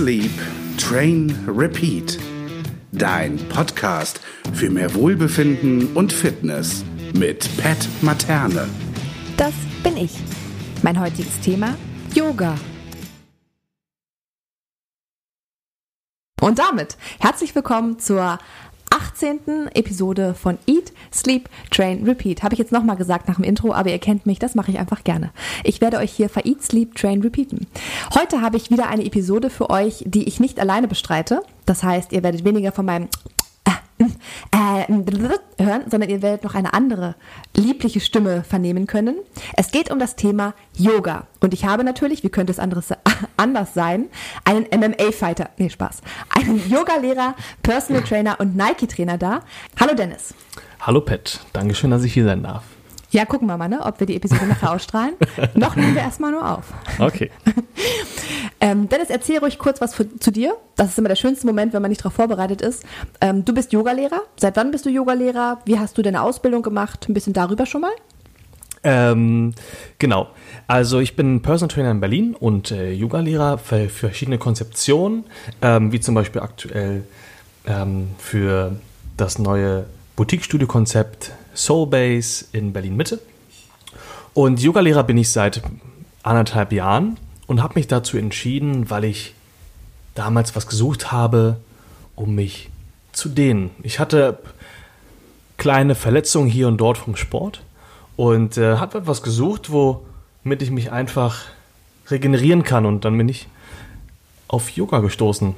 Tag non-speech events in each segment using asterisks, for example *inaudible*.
Sleep, Train, Repeat. Dein Podcast für mehr Wohlbefinden und Fitness mit Pat Materne. Das bin ich. Mein heutiges Thema Yoga. Und damit herzlich willkommen zur 18. Episode von Eat, Sleep, Train, Repeat. Habe ich jetzt nochmal gesagt nach dem Intro, aber ihr kennt mich, das mache ich einfach gerne. Ich werde euch hier für Eat, Sleep, Train, Repeaten. Heute habe ich wieder eine Episode für euch, die ich nicht alleine bestreite. Das heißt, ihr werdet weniger von meinem äh, hören, sondern ihr werdet noch eine andere liebliche Stimme vernehmen können. Es geht um das Thema Yoga. Und ich habe natürlich, wie könnte es anderes, *laughs* anders sein, einen MMA-Fighter, nee, Spaß, einen Yoga-Lehrer, Personal Trainer und Nike-Trainer da. Hallo Dennis. Hallo Pat, Dankeschön, dass ich hier sein darf. Ja, gucken wir mal, ne, ob wir die Episode nachher *laughs* ausstrahlen. Noch nehmen wir erstmal nur auf. Okay. *laughs* ähm, Dennis, erzähl ruhig kurz was für, zu dir. Das ist immer der schönste Moment, wenn man nicht darauf vorbereitet ist. Ähm, du bist Yogalehrer. Seit wann bist du Yogalehrer? Wie hast du deine Ausbildung gemacht? Ein bisschen darüber schon mal? Ähm, genau. Also ich bin Personal Trainer in Berlin und äh, Yoga-Lehrer für, für, verschiedene Konzeptionen, ähm, wie zum Beispiel aktuell ähm, für das neue Boutique-Studio-Konzept Soulbase in Berlin-Mitte. Und Yoga-Lehrer bin ich seit anderthalb Jahren und habe mich dazu entschieden, weil ich damals was gesucht habe, um mich zu dehnen. Ich hatte kleine Verletzungen hier und dort vom Sport und äh, habe etwas gesucht, womit ich mich einfach regenerieren kann und dann bin ich auf Yoga gestoßen.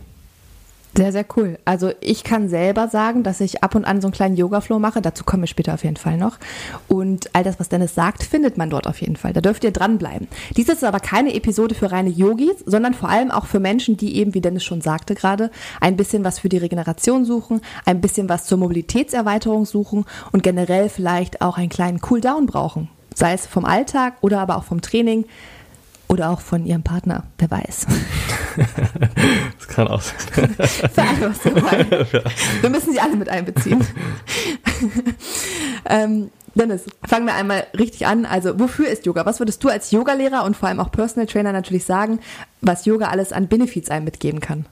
Sehr, sehr cool. Also ich kann selber sagen, dass ich ab und an so einen kleinen Yoga-Flow mache. Dazu komme ich später auf jeden Fall noch. Und all das, was Dennis sagt, findet man dort auf jeden Fall. Da dürft ihr dranbleiben. Dies ist aber keine Episode für reine Yogis, sondern vor allem auch für Menschen, die eben, wie Dennis schon sagte gerade, ein bisschen was für die Regeneration suchen, ein bisschen was zur Mobilitätserweiterung suchen und generell vielleicht auch einen kleinen Cooldown brauchen. Sei es vom Alltag oder aber auch vom Training. Oder auch von ihrem Partner, wer weiß. *laughs* das kann auch sein. *laughs* Für alle was dabei. *laughs* Wir müssen sie alle mit einbeziehen. ähm, Dennis, fangen wir einmal richtig an. Also, wofür ist Yoga? Was würdest du als Yogalehrer und vor allem auch Personal Trainer natürlich sagen, was Yoga alles an Benefits einem mitgeben kann?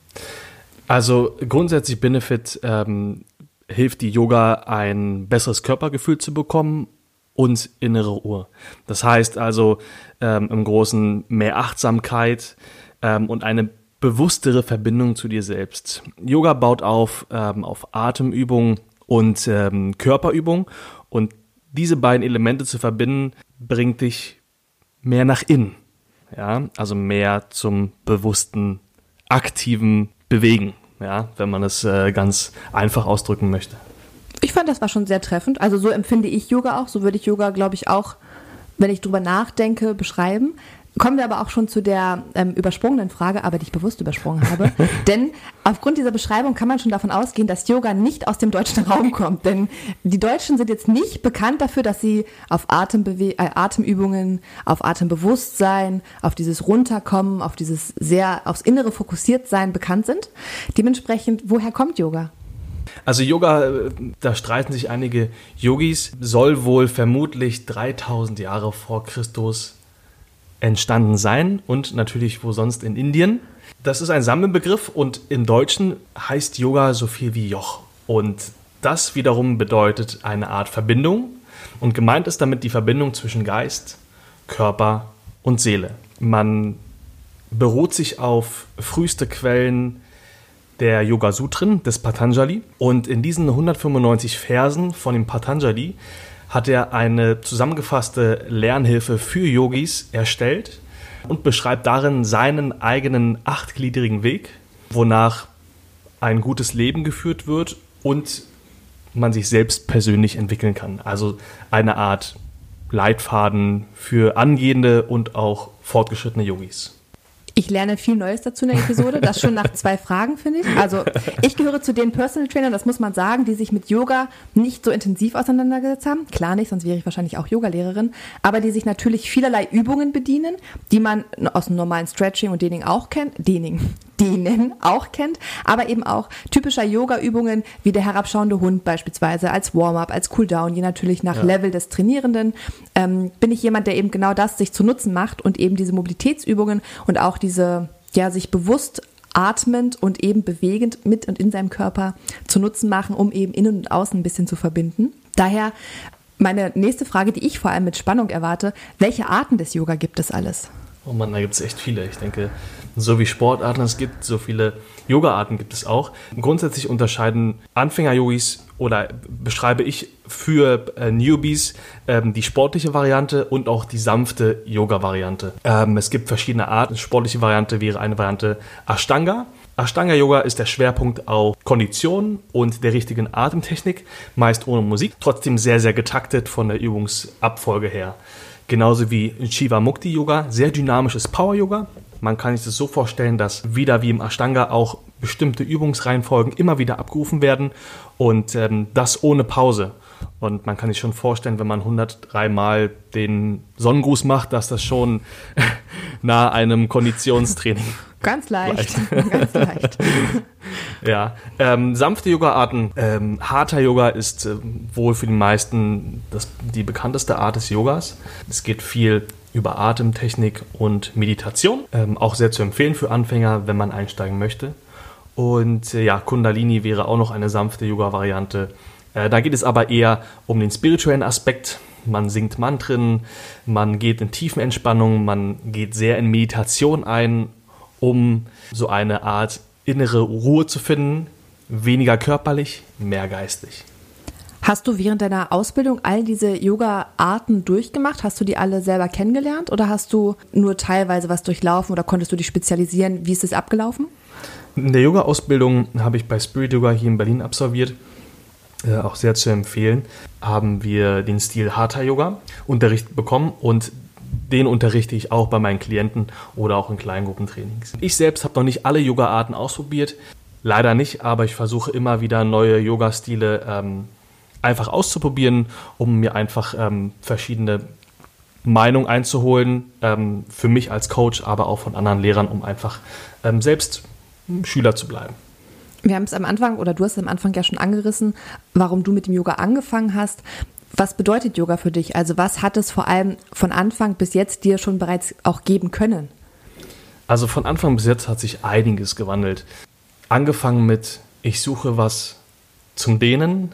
Also, grundsätzlich Benefit ähm, hilft die Yoga, ein besseres Körpergefühl zu bekommen und innere Ruhe. Das heißt also ähm, im Großen mehr Achtsamkeit ähm, und eine bewusstere Verbindung zu dir selbst. Yoga baut auf ähm, auf Atemübung und ähm, Körperübung und diese beiden Elemente zu verbinden bringt dich mehr nach innen. Ja, also mehr zum bewussten, aktiven Bewegen, ja, wenn man es äh, ganz einfach ausdrücken möchte. Ich fand, das war schon sehr treffend. Also so empfinde ich Yoga auch. So würde ich Yoga, glaube ich, auch, wenn ich drüber nachdenke, beschreiben. Kommen wir aber auch schon zu der ähm, übersprungenen Frage, aber die ich bewusst übersprungen habe. *laughs* Denn aufgrund dieser Beschreibung kann man schon davon ausgehen, dass Yoga nicht aus dem deutschen Raum kommt. Denn die Deutschen sind jetzt nicht bekannt dafür, dass sie auf Atembewe äh, Atemübungen, auf Atembewusstsein, auf dieses Runterkommen, auf dieses sehr aufs Innere fokussiert sein bekannt sind. Dementsprechend, woher kommt Yoga? Also Yoga, äh, da streiten sich einige Yogis, soll wohl vermutlich 3000 Jahre vor Christus entstanden sein und natürlich wo sonst in Indien. Das ist ein Sammelbegriff und im Deutschen heißt Yoga so viel wie Joch. Und das wiederum bedeutet eine Art Verbindung. Und gemeint ist damit die Verbindung zwischen Geist, Körper und Seele. Man beruht sich auf früheste Quellen der Yoga Sutren des Patanjali. Und in diesen 195 Versen von dem Patanjali hat er eine zusammengefasste Lernhilfe für Yogis erstellt und beschreibt darin seinen eigenen achtgliedrigen Weg, wonach ein gutes Leben geführt wird und man sich selbst persönlich entwickeln kann. Also eine Art Leitfaden für angehende und auch fortgeschrittene Yogis. Ich lerne viel Neues dazu in der Episode. Das schon nach zwei Fragen, finde ich. Also, ich gehöre zu den Personal Trainern, das muss man sagen, die sich mit Yoga nicht so intensiv auseinandergesetzt haben. Klar nicht, sonst wäre ich wahrscheinlich auch Yogalehrerin. Aber die sich natürlich vielerlei Übungen bedienen, die man aus dem normalen Stretching und Dening auch kennt. Dening, denen auch kennt, aber eben auch typischer Yoga-Übungen wie der herabschauende Hund beispielsweise als Warm-up, als Cooldown, je natürlich nach ja. Level des Trainierenden. Ähm, bin ich jemand, der eben genau das sich zu Nutzen macht und eben diese Mobilitätsübungen und auch diese, ja, sich bewusst atmend und eben bewegend mit und in seinem Körper zu Nutzen machen, um eben innen und außen ein bisschen zu verbinden. Daher meine nächste Frage, die ich vor allem mit Spannung erwarte, welche Arten des Yoga gibt es alles? Oh Mann, da gibt es echt viele. Ich denke, so wie Sportarten es gibt, so viele Yoga-Arten gibt es auch. Grundsätzlich unterscheiden Anfänger-Yogis oder beschreibe ich für äh, Newbies ähm, die sportliche Variante und auch die sanfte Yoga-Variante. Ähm, es gibt verschiedene Arten. Sportliche Variante wäre eine Variante Ashtanga. Ashtanga Yoga ist der Schwerpunkt auf Kondition und der richtigen Atemtechnik, meist ohne Musik, trotzdem sehr, sehr getaktet von der Übungsabfolge her. Genauso wie Shiva Mukti Yoga, sehr dynamisches Power Yoga. Man kann sich das so vorstellen, dass wieder wie im Ashtanga auch bestimmte Übungsreihenfolgen immer wieder abgerufen werden und ähm, das ohne Pause. Und man kann sich schon vorstellen, wenn man 103 Mal den Sonnengruß macht, dass das schon *laughs* nahe einem Konditionstraining. *laughs* Ganz leicht. *laughs* Ganz leicht. ja. Ähm, sanfte Yoga-Arten. Ähm, harter Yoga ist äh, wohl für die meisten das, die bekannteste Art des Yogas. Es geht viel über Atemtechnik und Meditation. Ähm, auch sehr zu empfehlen für Anfänger, wenn man einsteigen möchte. Und äh, ja, Kundalini wäre auch noch eine sanfte Yoga-Variante. Äh, da geht es aber eher um den spirituellen Aspekt. Man singt Mantren, man geht in Tiefenentspannung, man geht sehr in Meditation ein, um so eine Art innere Ruhe zu finden. Weniger körperlich, mehr geistig. Hast du während deiner Ausbildung all diese Yoga-Arten durchgemacht? Hast du die alle selber kennengelernt oder hast du nur teilweise was durchlaufen oder konntest du dich spezialisieren? Wie ist es abgelaufen? In der Yoga-Ausbildung habe ich bei Spirit Yoga hier in Berlin absolviert. Äh, auch sehr zu empfehlen, haben wir den Stil Hatha Yoga Unterricht bekommen und den unterrichte ich auch bei meinen Klienten oder auch in Kleingruppentrainings. Ich selbst habe noch nicht alle Yoga-Arten ausprobiert, leider nicht, aber ich versuche immer wieder neue Yoga-Stile ähm, einfach auszuprobieren, um mir einfach ähm, verschiedene Meinungen einzuholen, ähm, für mich als Coach, aber auch von anderen Lehrern, um einfach ähm, selbst Schüler zu bleiben. Wir haben es am Anfang, oder du hast es am Anfang ja schon angerissen, warum du mit dem Yoga angefangen hast. Was bedeutet Yoga für dich? Also was hat es vor allem von Anfang bis jetzt dir schon bereits auch geben können? Also von Anfang bis jetzt hat sich einiges gewandelt. Angefangen mit, ich suche was zum Dehnen,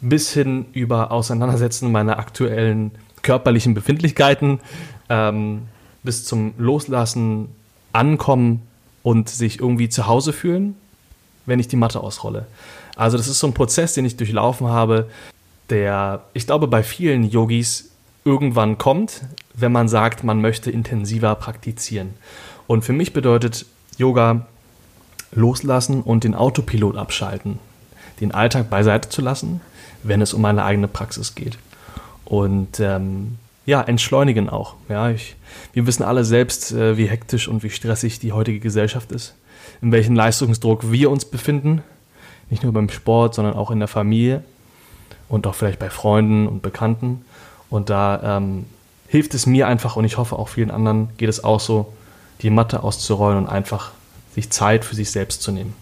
bis hin über Auseinandersetzen meiner aktuellen körperlichen Befindlichkeiten, ähm, bis zum Loslassen, Ankommen und sich irgendwie zu Hause fühlen, wenn ich die Matte ausrolle. Also das ist so ein Prozess, den ich durchlaufen habe, der, ich glaube, bei vielen Yogis irgendwann kommt, wenn man sagt, man möchte intensiver praktizieren. Und für mich bedeutet Yoga loslassen und den Autopilot abschalten, den Alltag beiseite zu lassen, wenn es um meine eigene Praxis geht. Und ähm, ja, entschleunigen auch. Ja, ich, wir wissen alle selbst, äh, wie hektisch und wie stressig die heutige Gesellschaft ist, in welchem Leistungsdruck wir uns befinden, nicht nur beim Sport, sondern auch in der Familie und auch vielleicht bei Freunden und Bekannten. Und da ähm, hilft es mir einfach und ich hoffe auch vielen anderen geht es auch so, die Matte auszurollen und einfach sich Zeit für sich selbst zu nehmen.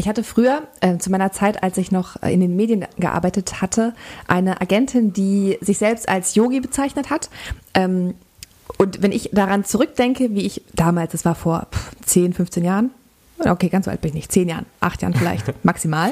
Ich hatte früher, äh, zu meiner Zeit, als ich noch in den Medien gearbeitet hatte, eine Agentin, die sich selbst als Yogi bezeichnet hat. Ähm, und wenn ich daran zurückdenke, wie ich damals, das war vor 10, 15 Jahren, okay, ganz so alt bin ich nicht, 10 Jahren, 8 Jahren vielleicht *laughs* maximal,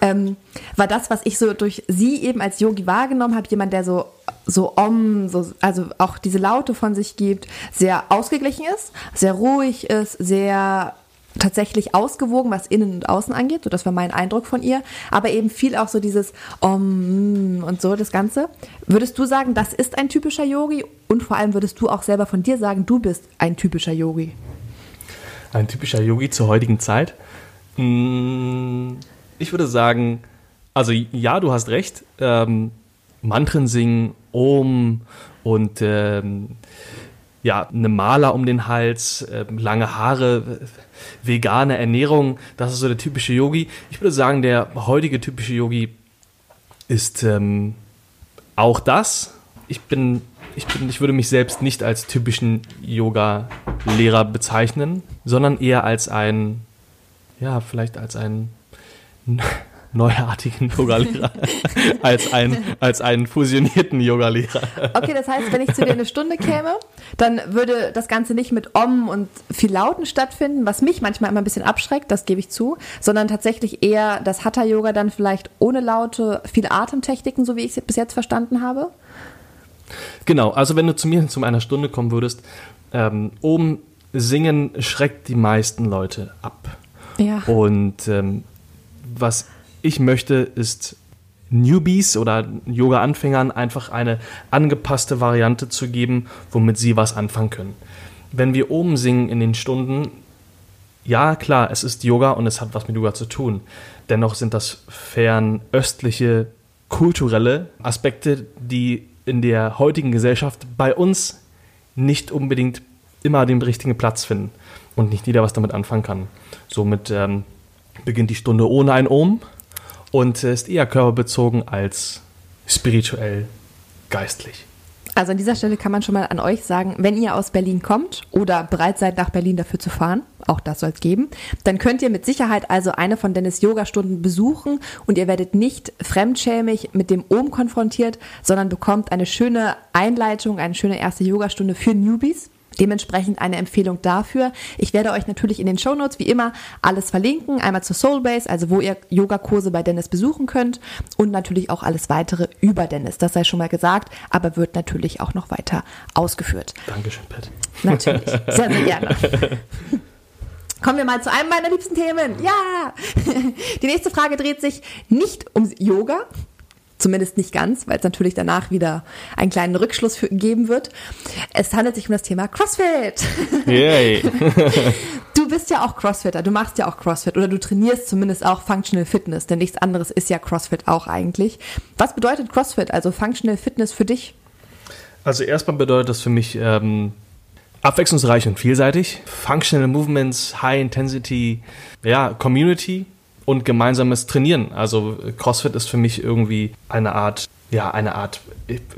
ähm, war das, was ich so durch sie eben als Yogi wahrgenommen habe, jemand, der so so om, so, also auch diese Laute von sich gibt, sehr ausgeglichen ist, sehr ruhig ist, sehr tatsächlich ausgewogen, was innen und außen angeht. So, das war mein Eindruck von ihr. Aber eben viel auch so dieses Om und so das Ganze. Würdest du sagen, das ist ein typischer Yogi? Und vor allem würdest du auch selber von dir sagen, du bist ein typischer Yogi? Ein typischer Yogi zur heutigen Zeit? Hm, ich würde sagen, also ja, du hast recht. Ähm, Mantren singen, Om und ähm, ja, eine Maler um den Hals, äh, lange Haare, vegane Ernährung, das ist so der typische Yogi. Ich würde sagen, der heutige typische Yogi ist ähm, auch das. Ich bin, ich bin, ich würde mich selbst nicht als typischen Yoga-Lehrer bezeichnen, sondern eher als ein, ja, vielleicht als ein neuartigen Yogalehrer als, ein, als einen fusionierten Yogalehrer. Okay, das heißt, wenn ich zu dir eine Stunde käme, dann würde das Ganze nicht mit Om und viel Lauten stattfinden, was mich manchmal immer ein bisschen abschreckt, das gebe ich zu, sondern tatsächlich eher das Hatha-Yoga dann vielleicht ohne Laute, viel Atemtechniken, so wie ich es bis jetzt verstanden habe. Genau, also wenn du zu mir zu einer Stunde kommen würdest, ähm, oben singen schreckt die meisten Leute ab. Ja. Und ähm, was ich möchte, ist Newbies oder Yoga-Anfängern einfach eine angepasste Variante zu geben, womit sie was anfangen können. Wenn wir oben singen in den Stunden, ja klar, es ist Yoga und es hat was mit Yoga zu tun. Dennoch sind das fernöstliche, kulturelle Aspekte, die in der heutigen Gesellschaft bei uns nicht unbedingt immer den richtigen Platz finden und nicht jeder was damit anfangen kann. Somit ähm, beginnt die Stunde ohne ein Ohm und ist eher körperbezogen als spirituell geistlich. Also an dieser Stelle kann man schon mal an euch sagen, wenn ihr aus Berlin kommt oder bereit seid, nach Berlin dafür zu fahren, auch das soll es geben, dann könnt ihr mit Sicherheit also eine von Dennis Yoga-Stunden besuchen und ihr werdet nicht fremdschämig mit dem Ohm konfrontiert, sondern bekommt eine schöne Einleitung, eine schöne erste Yogastunde für Newbies. Dementsprechend eine Empfehlung dafür. Ich werde euch natürlich in den Show Notes wie immer alles verlinken. Einmal zur Soulbase, also wo ihr Yogakurse bei Dennis besuchen könnt und natürlich auch alles weitere über Dennis. Das sei schon mal gesagt, aber wird natürlich auch noch weiter ausgeführt. Dankeschön, Pat. Natürlich, *laughs* sehr, sehr gerne. Kommen wir mal zu einem meiner liebsten Themen. Ja! Die nächste Frage dreht sich nicht um Yoga, Zumindest nicht ganz, weil es natürlich danach wieder einen kleinen Rückschluss für, geben wird. Es handelt sich um das Thema CrossFit. Yay. *laughs* du bist ja auch Crossfitter, du machst ja auch CrossFit oder du trainierst zumindest auch Functional Fitness, denn nichts anderes ist ja CrossFit auch eigentlich. Was bedeutet CrossFit, also Functional Fitness für dich? Also erstmal bedeutet das für mich ähm, abwechslungsreich und vielseitig. Functional Movements, High Intensity, ja, Community und gemeinsames Trainieren. Also CrossFit ist für mich irgendwie eine Art, ja, eine Art,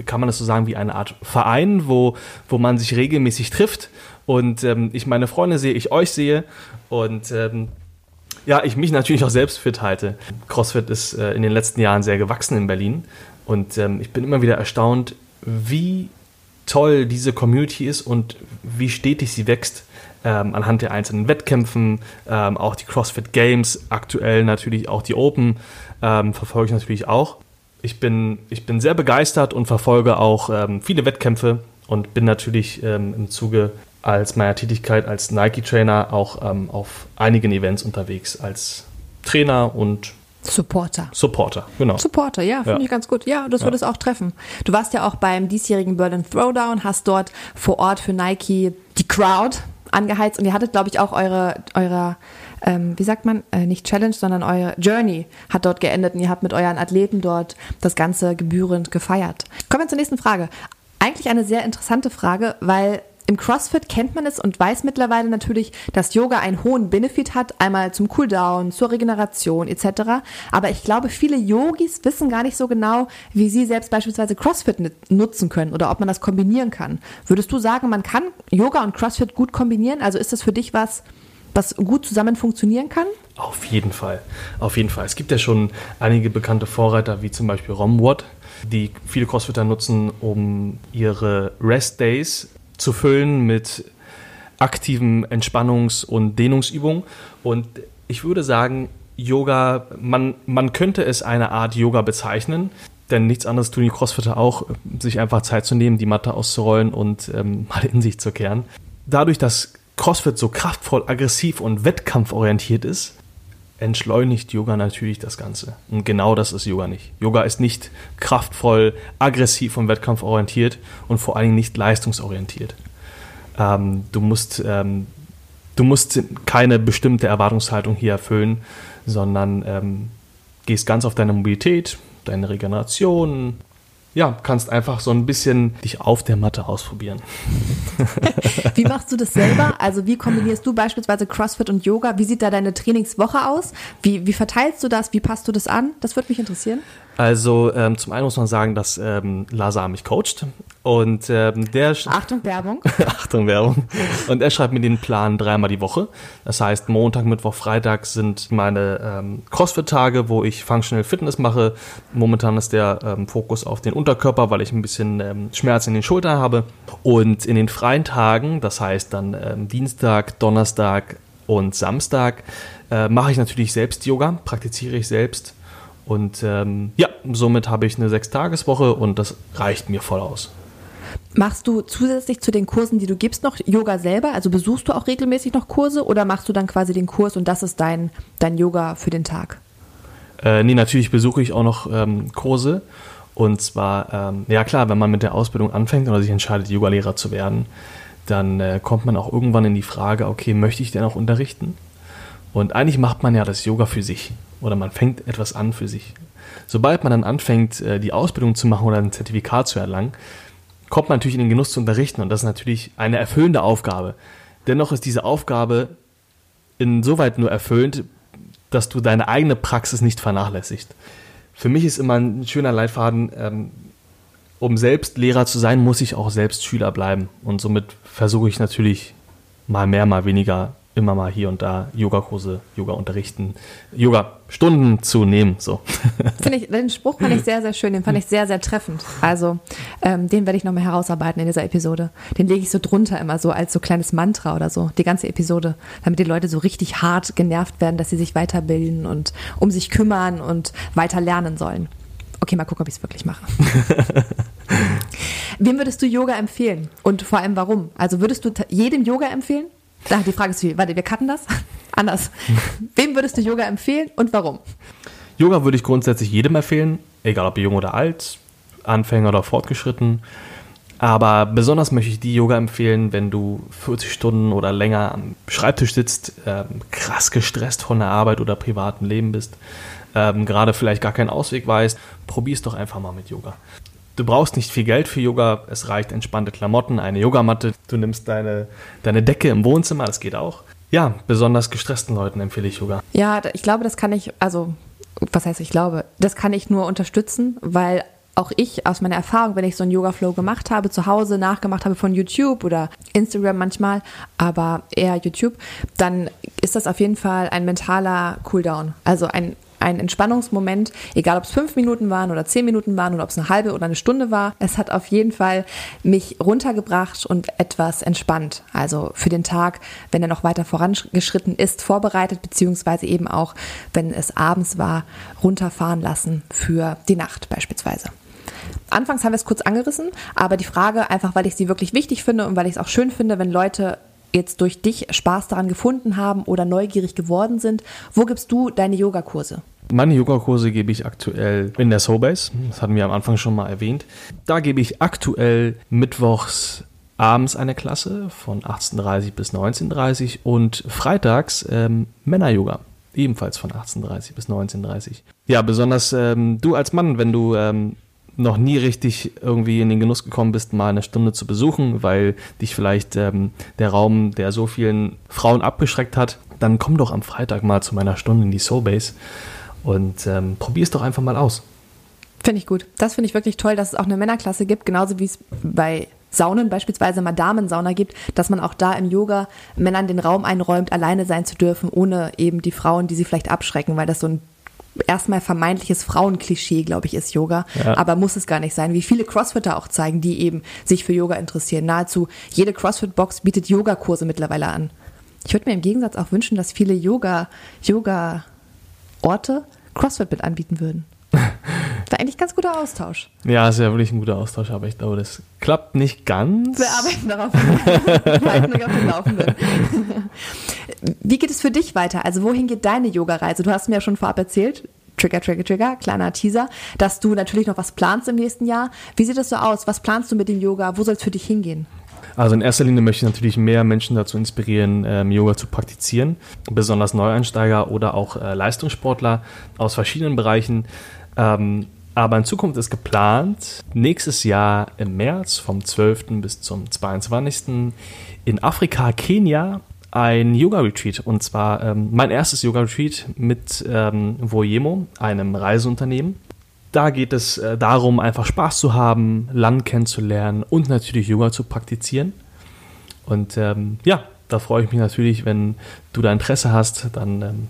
kann man das so sagen, wie eine Art Verein, wo, wo man sich regelmäßig trifft und ähm, ich meine Freunde sehe, ich euch sehe und ähm, ja, ich mich natürlich auch selbst fit halte. CrossFit ist äh, in den letzten Jahren sehr gewachsen in Berlin und ähm, ich bin immer wieder erstaunt, wie toll diese Community ist und wie stetig sie wächst ähm, anhand der einzelnen Wettkämpfen, ähm, auch die CrossFit Games, aktuell natürlich auch die Open, ähm, verfolge ich natürlich auch. Ich bin, ich bin sehr begeistert und verfolge auch ähm, viele Wettkämpfe und bin natürlich ähm, im Zuge als meiner Tätigkeit als Nike-Trainer auch ähm, auf einigen Events unterwegs als Trainer und Supporter. Supporter, genau. Supporter, ja, finde ja. ich ganz gut. Ja, das ja. würde es auch treffen. Du warst ja auch beim diesjährigen Berlin Throwdown, hast dort vor Ort für Nike die Crowd angeheizt und ihr hattet, glaube ich, auch eure, eure ähm, wie sagt man, äh, nicht Challenge, sondern eure Journey hat dort geendet und ihr habt mit euren Athleten dort das Ganze gebührend gefeiert. Kommen wir zur nächsten Frage. Eigentlich eine sehr interessante Frage, weil im CrossFit kennt man es und weiß mittlerweile natürlich, dass Yoga einen hohen Benefit hat, einmal zum Cooldown, zur Regeneration etc. Aber ich glaube, viele Yogis wissen gar nicht so genau, wie sie selbst beispielsweise CrossFit nutzen können oder ob man das kombinieren kann. Würdest du sagen, man kann Yoga und CrossFit gut kombinieren? Also ist das für dich was, was gut zusammen funktionieren kann? Auf jeden Fall, auf jeden Fall. Es gibt ja schon einige bekannte Vorreiter, wie zum Beispiel Romwad, die viele Crossfitter nutzen, um ihre Rest Days zu füllen mit aktiven Entspannungs- und Dehnungsübungen. Und ich würde sagen, Yoga, man, man könnte es eine Art Yoga bezeichnen, denn nichts anderes tun die Crossfitter auch, sich einfach Zeit zu nehmen, die Matte auszurollen und ähm, *laughs* mal in sich zu kehren. Dadurch, dass CrossFit so kraftvoll, aggressiv und wettkampforientiert ist, entschleunigt Yoga natürlich das Ganze. Und genau das ist Yoga nicht. Yoga ist nicht kraftvoll, aggressiv und wettkampforientiert und vor allen Dingen nicht leistungsorientiert. Ähm, du, musst, ähm, du musst keine bestimmte Erwartungshaltung hier erfüllen, sondern ähm, gehst ganz auf deine Mobilität, deine Regeneration, ja, kannst einfach so ein bisschen dich auf der Matte ausprobieren. wie machst du das selber? Also wie kombinierst du beispielsweise CrossFit und Yoga? Wie sieht da deine Trainingswoche aus? Wie, wie verteilst du das? Wie passt du das an? Das würde mich interessieren. Also ähm, zum einen muss man sagen, dass ähm, Lazar mich coacht Und ähm, der Achtung Werbung. *laughs* Achtung Werbung. Und er schreibt mir den Plan dreimal die Woche. Das heißt, Montag, Mittwoch, Freitag sind meine ähm, CrossFit-Tage, wo ich Functional Fitness mache. Momentan ist der ähm, Fokus auf den Unterkörper, weil ich ein bisschen ähm, Schmerz in den Schultern habe. Und in den freien Tagen, das heißt dann ähm, Dienstag, Donnerstag und Samstag, äh, mache ich natürlich selbst Yoga, praktiziere ich selbst. Und ähm, ja, somit habe ich eine Sechstageswoche und das reicht mir voll aus. Machst du zusätzlich zu den Kursen, die du gibst, noch Yoga selber? Also besuchst du auch regelmäßig noch Kurse oder machst du dann quasi den Kurs und das ist dein, dein Yoga für den Tag? Äh, nee, natürlich besuche ich auch noch ähm, Kurse. Und zwar, ähm, ja klar, wenn man mit der Ausbildung anfängt oder sich entscheidet, Yogalehrer zu werden, dann äh, kommt man auch irgendwann in die Frage, okay, möchte ich denn auch unterrichten? Und eigentlich macht man ja das Yoga für sich oder man fängt etwas an für sich. Sobald man dann anfängt, äh, die Ausbildung zu machen oder ein Zertifikat zu erlangen, kommt man natürlich in den Genuss zu unterrichten und das ist natürlich eine erfüllende Aufgabe. Dennoch ist diese Aufgabe insoweit nur erfüllend, dass du deine eigene Praxis nicht vernachlässigst. Für mich ist immer ein schöner Leitfaden, ähm, um selbst Lehrer zu sein, muss ich auch selbst Schüler bleiben. Und somit versuche ich natürlich mal mehr, mal weniger immer mal hier und da Yogakurse, Yoga unterrichten, Yoga-Stunden zu nehmen. So. Finde ich, den Spruch fand ich sehr, sehr schön, den fand ich sehr, sehr treffend. Also ähm, den werde ich nochmal herausarbeiten in dieser Episode. Den lege ich so drunter immer so als so kleines Mantra oder so, die ganze Episode, damit die Leute so richtig hart genervt werden, dass sie sich weiterbilden und um sich kümmern und weiter lernen sollen. Okay, mal gucken, ob ich es wirklich mache. *laughs* Wem würdest du Yoga empfehlen? Und vor allem warum? Also würdest du jedem Yoga empfehlen? Da, die Frage ist viel. Warte, wir cutten das. *laughs* Anders. Wem würdest du Yoga empfehlen und warum? Yoga würde ich grundsätzlich jedem empfehlen, egal ob jung oder alt, Anfänger oder fortgeschritten. Aber besonders möchte ich die Yoga empfehlen, wenn du 40 Stunden oder länger am Schreibtisch sitzt, ähm, krass gestresst von der Arbeit oder privaten Leben bist, ähm, gerade vielleicht gar keinen Ausweg weißt, probier es doch einfach mal mit Yoga. Du brauchst nicht viel Geld für Yoga, es reicht entspannte Klamotten, eine Yogamatte, du nimmst deine, deine Decke im Wohnzimmer, das geht auch. Ja, besonders gestressten Leuten empfehle ich Yoga. Ja, ich glaube, das kann ich, also, was heißt ich glaube, das kann ich nur unterstützen, weil auch ich aus meiner Erfahrung, wenn ich so einen Yoga-Flow gemacht habe, zu Hause nachgemacht habe von YouTube oder Instagram manchmal, aber eher YouTube, dann ist das auf jeden Fall ein mentaler Cooldown. Also ein ein Entspannungsmoment, egal ob es fünf Minuten waren oder zehn Minuten waren oder ob es eine halbe oder eine Stunde war. Es hat auf jeden Fall mich runtergebracht und etwas entspannt. Also für den Tag, wenn er noch weiter vorangeschritten ist, vorbereitet, beziehungsweise eben auch, wenn es abends war, runterfahren lassen für die Nacht beispielsweise. Anfangs haben wir es kurz angerissen, aber die Frage, einfach weil ich sie wirklich wichtig finde und weil ich es auch schön finde, wenn Leute jetzt durch dich Spaß daran gefunden haben oder neugierig geworden sind. Wo gibst du deine Yogakurse? Meine Yogakurse gebe ich aktuell in der Soulbase. Das hatten wir am Anfang schon mal erwähnt. Da gebe ich aktuell mittwochs abends eine Klasse von 18.30 bis 19.30 und freitags ähm, Männer-Yoga. Ebenfalls von 18.30 bis 19.30 Ja, besonders ähm, du als Mann, wenn du ähm, noch nie richtig irgendwie in den Genuss gekommen bist, mal eine Stunde zu besuchen, weil dich vielleicht ähm, der Raum, der so vielen Frauen abgeschreckt hat, dann komm doch am Freitag mal zu meiner Stunde in die Soulbase und ähm, probier es doch einfach mal aus. Finde ich gut. Das finde ich wirklich toll, dass es auch eine Männerklasse gibt, genauso wie es bei Saunen beispielsweise mal Damensauna gibt, dass man auch da im Yoga Männern den Raum einräumt, alleine sein zu dürfen, ohne eben die Frauen, die sie vielleicht abschrecken, weil das so ein erstmal vermeintliches Frauenklischee, glaube ich, ist Yoga. Ja. Aber muss es gar nicht sein. Wie viele Crossfitter auch zeigen, die eben sich für Yoga interessieren. Nahezu jede Crossfit-Box bietet Yogakurse mittlerweile an. Ich würde mir im Gegensatz auch wünschen, dass viele Yoga, Yoga-Orte Crossfit mit anbieten würden. *laughs* War eigentlich ganz guter Austausch. Ja, ist ja wirklich ein guter Austausch, aber ich glaube, das klappt nicht ganz. Wir arbeiten darauf. Wir euch auf dem Laufenden. *laughs* Wie geht es für dich weiter? Also wohin geht deine Yoga-Reise? Du hast mir ja schon vorab erzählt, Trigger, Trigger, Trigger, kleiner Teaser, dass du natürlich noch was planst im nächsten Jahr. Wie sieht das so aus? Was planst du mit dem Yoga? Wo soll es für dich hingehen? Also in erster Linie möchte ich natürlich mehr Menschen dazu inspirieren, ähm, Yoga zu praktizieren, besonders Neueinsteiger oder auch äh, Leistungssportler aus verschiedenen Bereichen. Ähm, aber in Zukunft ist geplant, nächstes Jahr im März vom 12. bis zum 22. in Afrika, Kenia, ein Yoga-Retreat. Und zwar ähm, mein erstes Yoga-Retreat mit ähm, Voyemo, einem Reiseunternehmen da geht es äh, darum, einfach Spaß zu haben, Land kennenzulernen und natürlich Yoga zu praktizieren. Und ähm, ja, da freue ich mich natürlich, wenn du da Interesse hast, dann ähm,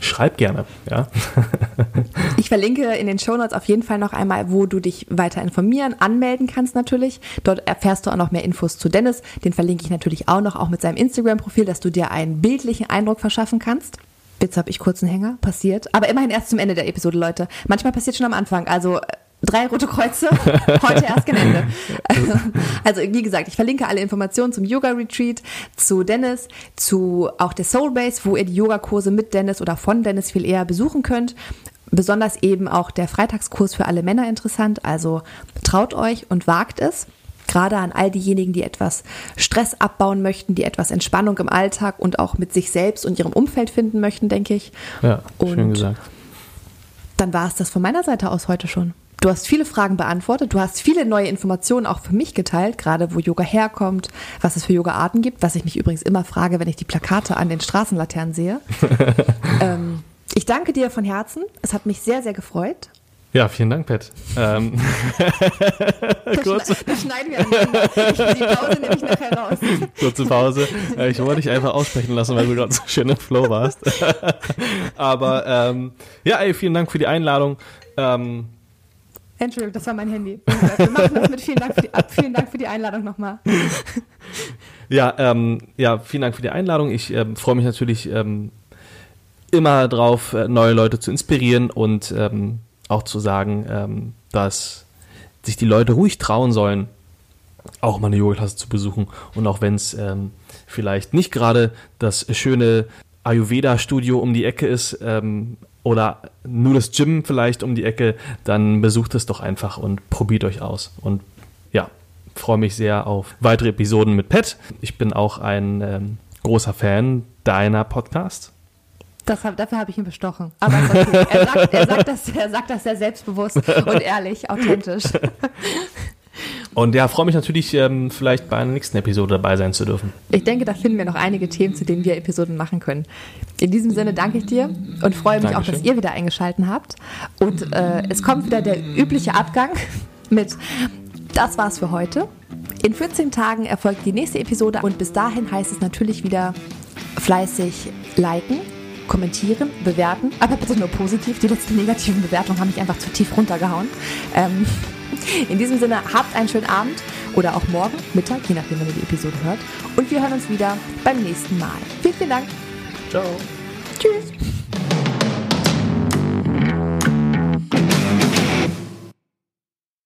schreib gerne. Ja. *laughs* ich verlinke in den Shownotes auf jeden Fall noch einmal, wo du dich weiter informieren, anmelden kannst natürlich. Dort erfährst du auch noch mehr Infos zu Dennis. Den verlinke ich natürlich auch noch, auch mit seinem Instagram-Profil, dass du dir einen bildlichen Eindruck verschaffen kannst. Jetzt habe ich kurz einen Hänger, passiert. Aber immerhin erst zum Ende der Episode, Leute. Manchmal passiert schon am Anfang. Also drei rote Kreuze, *laughs* heute erst gen Ende. *laughs* Also wie gesagt, ich verlinke alle Informationen zum Yoga Retreat, zu Dennis, zu auch der Soul Base, wo ihr die Yogakurse mit Dennis oder von Dennis viel eher besuchen könnt. Besonders eben auch der Freitagskurs für alle Männer interessant. Also traut euch und wagt es. Gerade an all diejenigen, die etwas Stress abbauen möchten, die etwas Entspannung im Alltag und auch mit sich selbst und ihrem Umfeld finden möchten, denke ich. Ja, schön und gesagt. Dann war es das von meiner Seite aus heute schon. Du hast viele Fragen beantwortet, du hast viele neue Informationen auch für mich geteilt, gerade wo Yoga herkommt, was es für Yoga-Arten gibt, was ich mich übrigens immer frage, wenn ich die Plakate an den Straßenlaternen sehe. *laughs* ähm, ich danke dir von Herzen. Es hat mich sehr, sehr gefreut. Ja, vielen Dank, Pat. Ähm. *laughs* das, Kurze. das schneiden wir. Ich, die Pause nehme ich nachher raus. *laughs* Kurze Pause. Äh, ich wollte dich einfach aussprechen lassen, weil du gerade so schön im Flow warst. *laughs* Aber ähm, ja, ey, vielen Dank für die Einladung. Ähm, Entschuldigung, das war mein Handy. Wir machen das mit vielen Dank für die, vielen Dank für die Einladung nochmal. Ja, ähm, ja, vielen Dank für die Einladung. Ich ähm, freue mich natürlich ähm, immer drauf, äh, neue Leute zu inspirieren und ähm, auch zu sagen, ähm, dass sich die Leute ruhig trauen sollen, auch mal eine Yoga-Klasse zu besuchen. Und auch wenn es ähm, vielleicht nicht gerade das schöne Ayurveda-Studio um die Ecke ist, ähm, oder nur das Gym vielleicht um die Ecke, dann besucht es doch einfach und probiert euch aus. Und ja, freue mich sehr auf weitere Episoden mit Pat. Ich bin auch ein ähm, großer Fan deiner Podcast. Das, dafür habe ich ihn bestochen. Aber okay. er, *laughs* sagt, er, sagt das, er sagt das sehr selbstbewusst und ehrlich, authentisch. *laughs* Und ja, freue mich natürlich, ähm, vielleicht bei einer nächsten Episode dabei sein zu dürfen. Ich denke, da finden wir noch einige Themen, zu denen wir Episoden machen können. In diesem Sinne danke ich dir und freue mich Dankeschön. auch, dass ihr wieder eingeschaltet habt. Und äh, es kommt wieder der übliche Abgang *laughs* mit Das war's für heute. In 14 Tagen erfolgt die nächste Episode und bis dahin heißt es natürlich wieder fleißig liken, kommentieren, bewerten, aber bitte nur positiv. Die letzten negativen Bewertungen haben mich einfach zu tief runtergehauen. Ähm, *laughs* in diesem Sinne, habt einen schönen Abend oder auch morgen, Mittag, je nachdem, wann ihr die Episode hört. Und wir hören uns wieder beim nächsten Mal. Vielen, vielen Dank. Ciao. Tschüss.